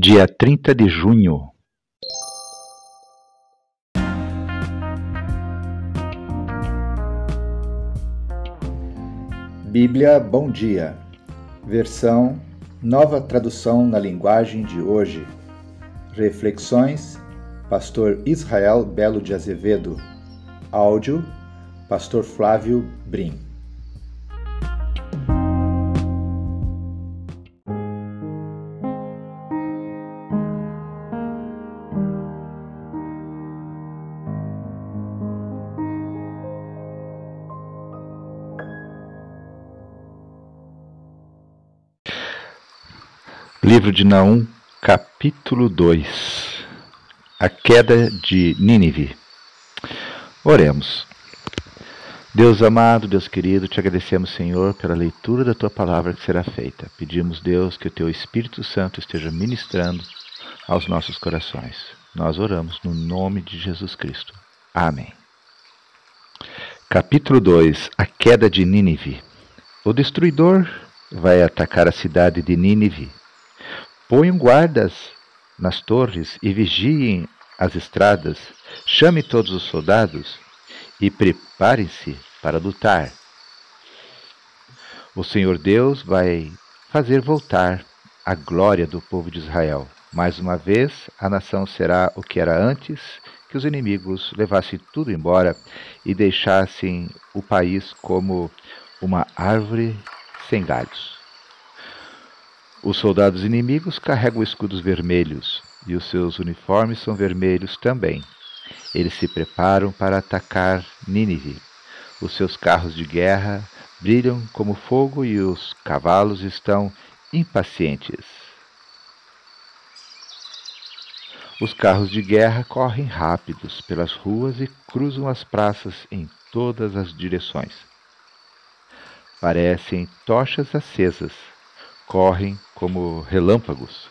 dia 30 de junho. Bíblia Bom Dia, versão Nova Tradução na Linguagem de Hoje. Reflexões, Pastor Israel Belo de Azevedo. Áudio, Pastor Flávio Brim. Livro de Naum, capítulo 2 A queda de Nínive. Oremos. Deus amado, Deus querido, te agradecemos, Senhor, pela leitura da tua palavra que será feita. Pedimos, Deus, que o teu Espírito Santo esteja ministrando aos nossos corações. Nós oramos no nome de Jesus Cristo. Amém. Capítulo 2 A queda de Nínive. O destruidor vai atacar a cidade de Nínive Ponham guardas nas torres e vigiem as estradas. Chame todos os soldados e preparem-se para lutar. O Senhor Deus vai fazer voltar a glória do povo de Israel. Mais uma vez, a nação será o que era antes que os inimigos levassem tudo embora e deixassem o país como uma árvore sem galhos. Os soldados inimigos carregam escudos vermelhos e os seus uniformes são vermelhos também. Eles se preparam para atacar Nínive. Os seus carros de guerra brilham como fogo e os cavalos estão impacientes. Os carros de guerra correm rápidos pelas ruas e cruzam as praças em todas as direções. Parecem tochas acesas correm como relâmpagos.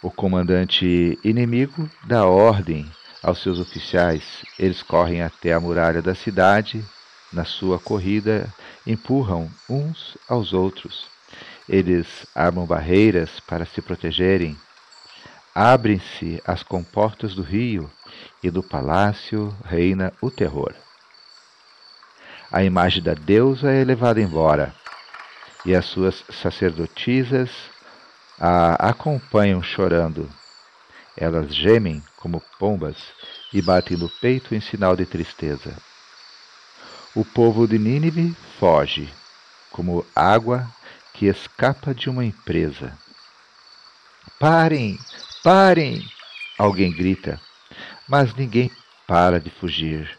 O comandante inimigo dá ordem aos seus oficiais. Eles correm até a muralha da cidade. Na sua corrida, empurram uns aos outros. Eles armam barreiras para se protegerem. Abrem-se as comportas do rio e do palácio reina o terror. A imagem da deusa é levada embora e as suas sacerdotisas a acompanham chorando. Elas gemem como pombas e batem no peito em sinal de tristeza. O povo de Nínive foge, como água que escapa de uma empresa. Parem! Parem! Alguém grita, mas ninguém para de fugir.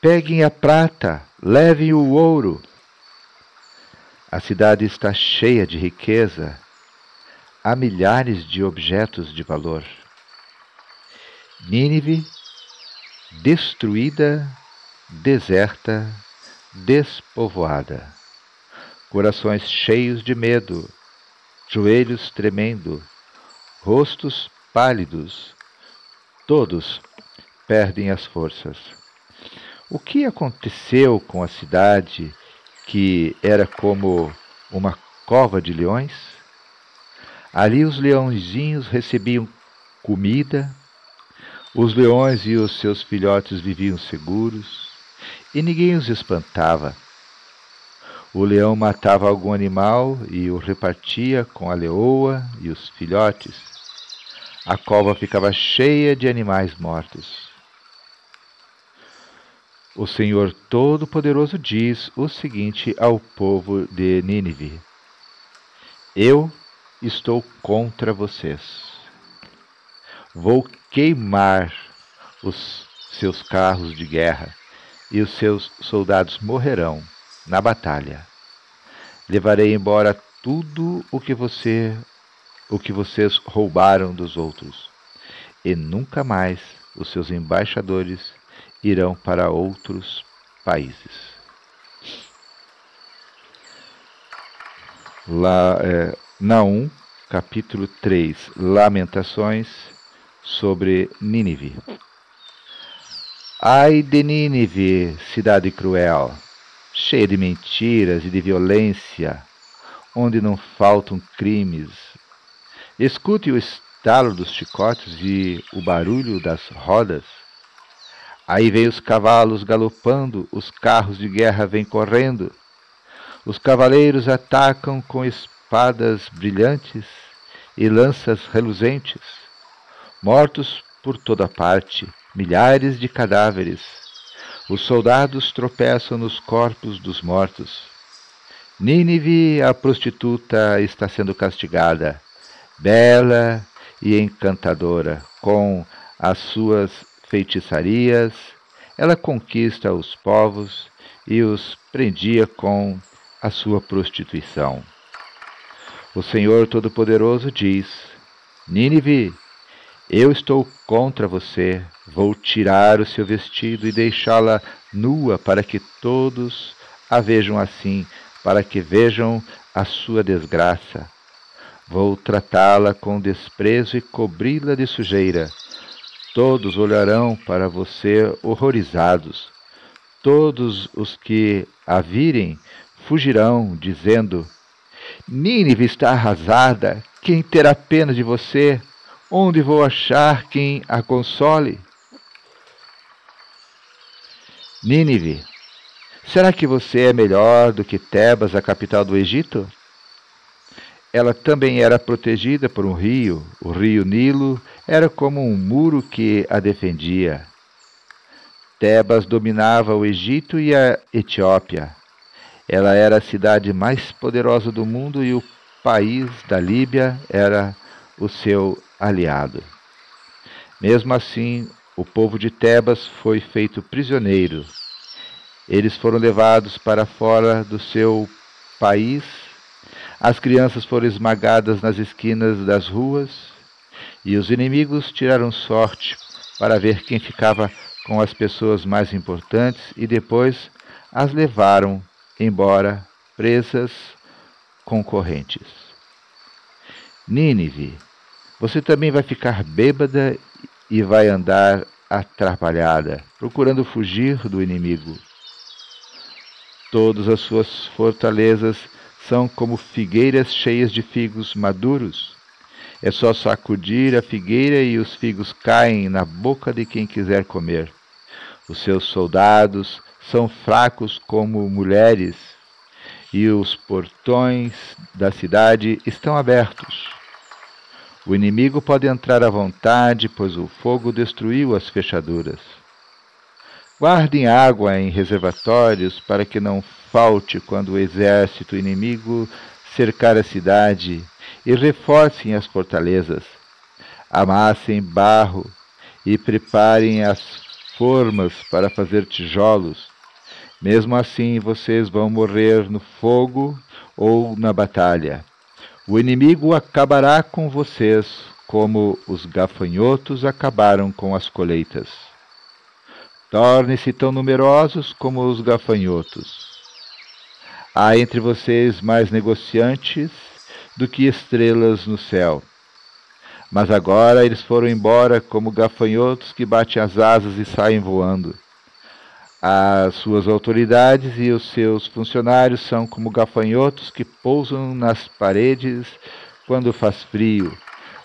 Peguem a prata, levem o ouro. A cidade está cheia de riqueza. Há milhares de objetos de valor. Nínive, destruída, deserta, despovoada. Corações cheios de medo, joelhos tremendo, rostos pálidos, todos perdem as forças. O que aconteceu com a cidade que era como uma cova de leões. Ali os leãozinhos recebiam comida, os leões e os seus filhotes viviam seguros e ninguém os espantava. O leão matava algum animal e o repartia com a leoa e os filhotes. A cova ficava cheia de animais mortos. O Senhor Todo-Poderoso diz o seguinte ao povo de Nínive: Eu estou contra vocês. Vou queimar os seus carros de guerra e os seus soldados morrerão na batalha. Levarei embora tudo o que você o que vocês roubaram dos outros, e nunca mais os seus embaixadores irão para outros países. Lá, é, Naum, capítulo 3, Lamentações sobre Nínive. Ai de Nínive, cidade cruel, cheia de mentiras e de violência, onde não faltam crimes. Escute o estalo dos chicotes e o barulho das rodas. Aí vem os cavalos galopando, os carros de guerra vêm correndo. Os cavaleiros atacam com espadas brilhantes e lanças reluzentes. Mortos por toda parte, milhares de cadáveres. Os soldados tropeçam nos corpos dos mortos. Nínive, a prostituta, está sendo castigada, bela e encantadora, com as suas feitiçarias, ela conquista os povos e os prendia com a sua prostituição. O Senhor Todo-Poderoso diz: Nínive, eu estou contra você, vou tirar o seu vestido e deixá-la nua para que todos a vejam assim, para que vejam a sua desgraça. Vou tratá-la com desprezo e cobri-la de sujeira. Todos olharão para você horrorizados. Todos os que a virem fugirão, dizendo: Nínive está arrasada. Quem terá pena de você? Onde vou achar quem a console? Nínive, será que você é melhor do que Tebas, a capital do Egito? Ela também era protegida por um rio. O rio Nilo era como um muro que a defendia. Tebas dominava o Egito e a Etiópia. Ela era a cidade mais poderosa do mundo e o país da Líbia era o seu aliado. Mesmo assim, o povo de Tebas foi feito prisioneiro. Eles foram levados para fora do seu país as crianças foram esmagadas nas esquinas das ruas e os inimigos tiraram sorte para ver quem ficava com as pessoas mais importantes e depois as levaram embora presas concorrentes. Nínive, você também vai ficar bêbada e vai andar atrapalhada, procurando fugir do inimigo. Todas as suas fortalezas são como figueiras cheias de figos maduros. É só sacudir a figueira e os figos caem na boca de quem quiser comer. Os seus soldados são fracos como mulheres, e os portões da cidade estão abertos. O inimigo pode entrar à vontade, pois o fogo destruiu as fechaduras. Guardem água em reservatórios para que não falte quando o exército inimigo cercar a cidade e reforcem as fortalezas. Amassem barro e preparem as formas para fazer tijolos. Mesmo assim, vocês vão morrer no fogo ou na batalha. O inimigo acabará com vocês, como os gafanhotos acabaram com as colheitas. Tornem-se tão numerosos como os gafanhotos. Há entre vocês mais negociantes do que estrelas no céu. Mas agora eles foram embora como gafanhotos que batem as asas e saem voando. As suas autoridades e os seus funcionários são como gafanhotos que pousam nas paredes quando faz frio,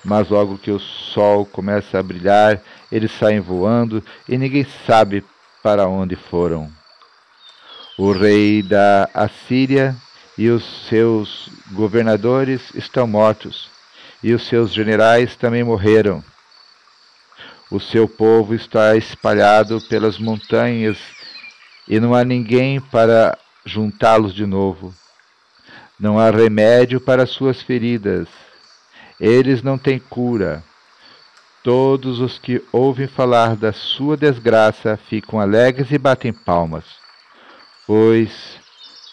mas logo que o sol começa a brilhar, eles saem voando e ninguém sabe para onde foram. O rei da Assíria e os seus governadores estão mortos, e os seus generais também morreram. O seu povo está espalhado pelas montanhas e não há ninguém para juntá-los de novo. Não há remédio para suas feridas. Eles não têm cura. Todos os que ouvem falar da sua desgraça ficam alegres e batem palmas, pois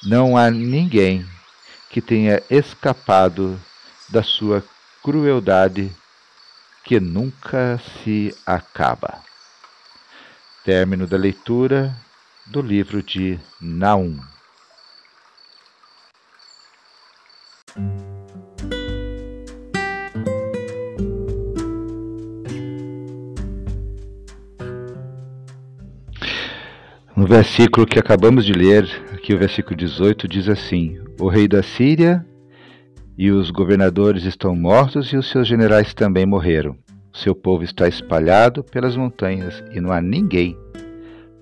não há ninguém que tenha escapado da sua crueldade que nunca se acaba. Término da leitura do livro de Naum. No versículo que acabamos de ler, aqui o versículo 18, diz assim: O rei da Síria E os governadores estão mortos e os seus generais também morreram. Seu povo está espalhado pelas montanhas e não há ninguém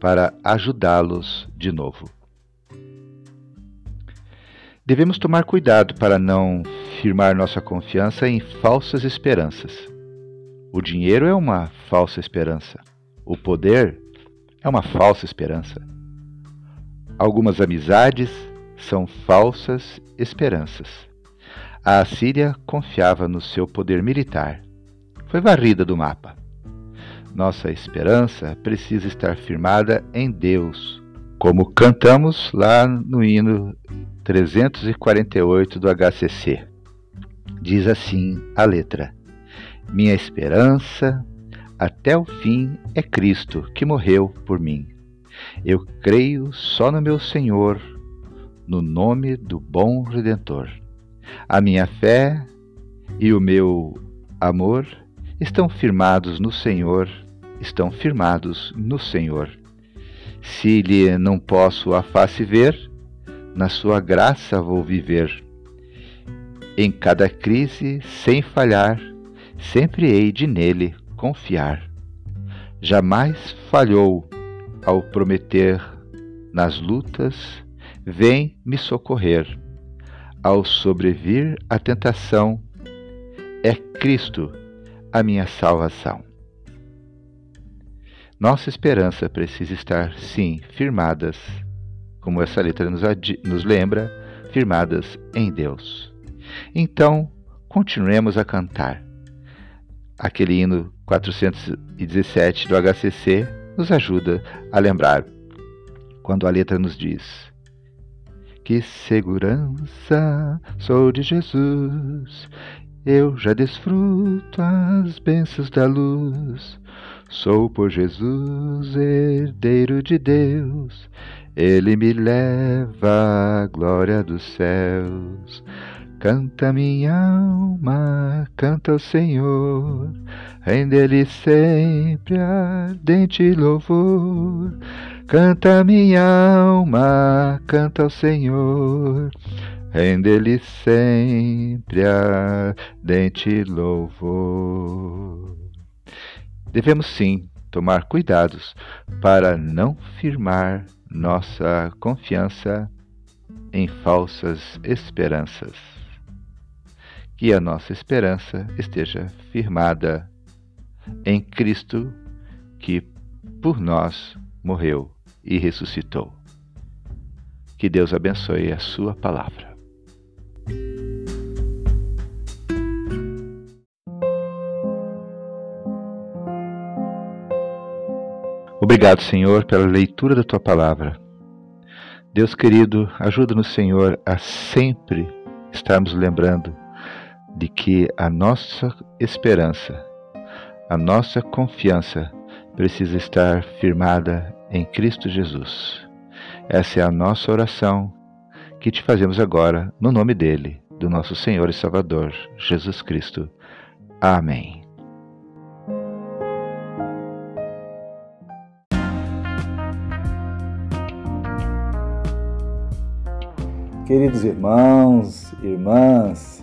para ajudá-los de novo. Devemos tomar cuidado para não firmar nossa confiança em falsas esperanças. O dinheiro é uma falsa esperança. O poder é uma falsa esperança. Algumas amizades são falsas esperanças. A Assíria confiava no seu poder militar. Foi varrida do mapa. Nossa esperança precisa estar firmada em Deus, como cantamos lá no hino 348 do HCC. Diz assim a letra: Minha esperança até o fim é Cristo que morreu por mim. Eu creio só no meu Senhor, no nome do bom Redentor. A minha fé e o meu amor estão firmados no Senhor, estão firmados no Senhor. Se lhe não posso a face ver, na sua graça vou viver. Em cada crise, sem falhar, sempre hei de nele confiar. Jamais falhou ao prometer nas lutas, vem me socorrer ao sobrevir à tentação, é Cristo a minha salvação. Nossa esperança precisa estar, sim, firmadas, como essa letra nos, nos lembra, firmadas em Deus. Então, continuemos a cantar. Aquele hino 417 do HCC nos ajuda a lembrar quando a letra nos diz: que segurança sou de Jesus, eu já desfruto as bênçãos da luz. Sou por Jesus herdeiro de Deus, ele me leva à glória dos céus. Canta minha alma, canta o Senhor, rende-lhe sempre ardente louvor. Canta minha alma, canta ao Senhor, rende-lhe sempre ardente louvor. Devemos sim tomar cuidados para não firmar nossa confiança em falsas esperanças. Que a nossa esperança esteja firmada em Cristo, que por nós morreu e ressuscitou. Que Deus abençoe a Sua palavra. Obrigado, Senhor, pela leitura da tua palavra. Deus querido, ajuda-nos, Senhor, a sempre estarmos lembrando de que a nossa esperança, a nossa confiança precisa estar firmada em Cristo Jesus. Essa é a nossa oração que te fazemos agora no nome dele, do nosso Senhor e Salvador, Jesus Cristo. Amém. Queridos irmãos, irmãs,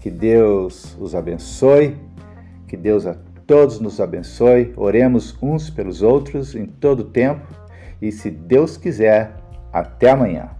Que Deus os abençoe, que Deus a todos nos abençoe. Oremos uns pelos outros em todo o tempo e, se Deus quiser, até amanhã.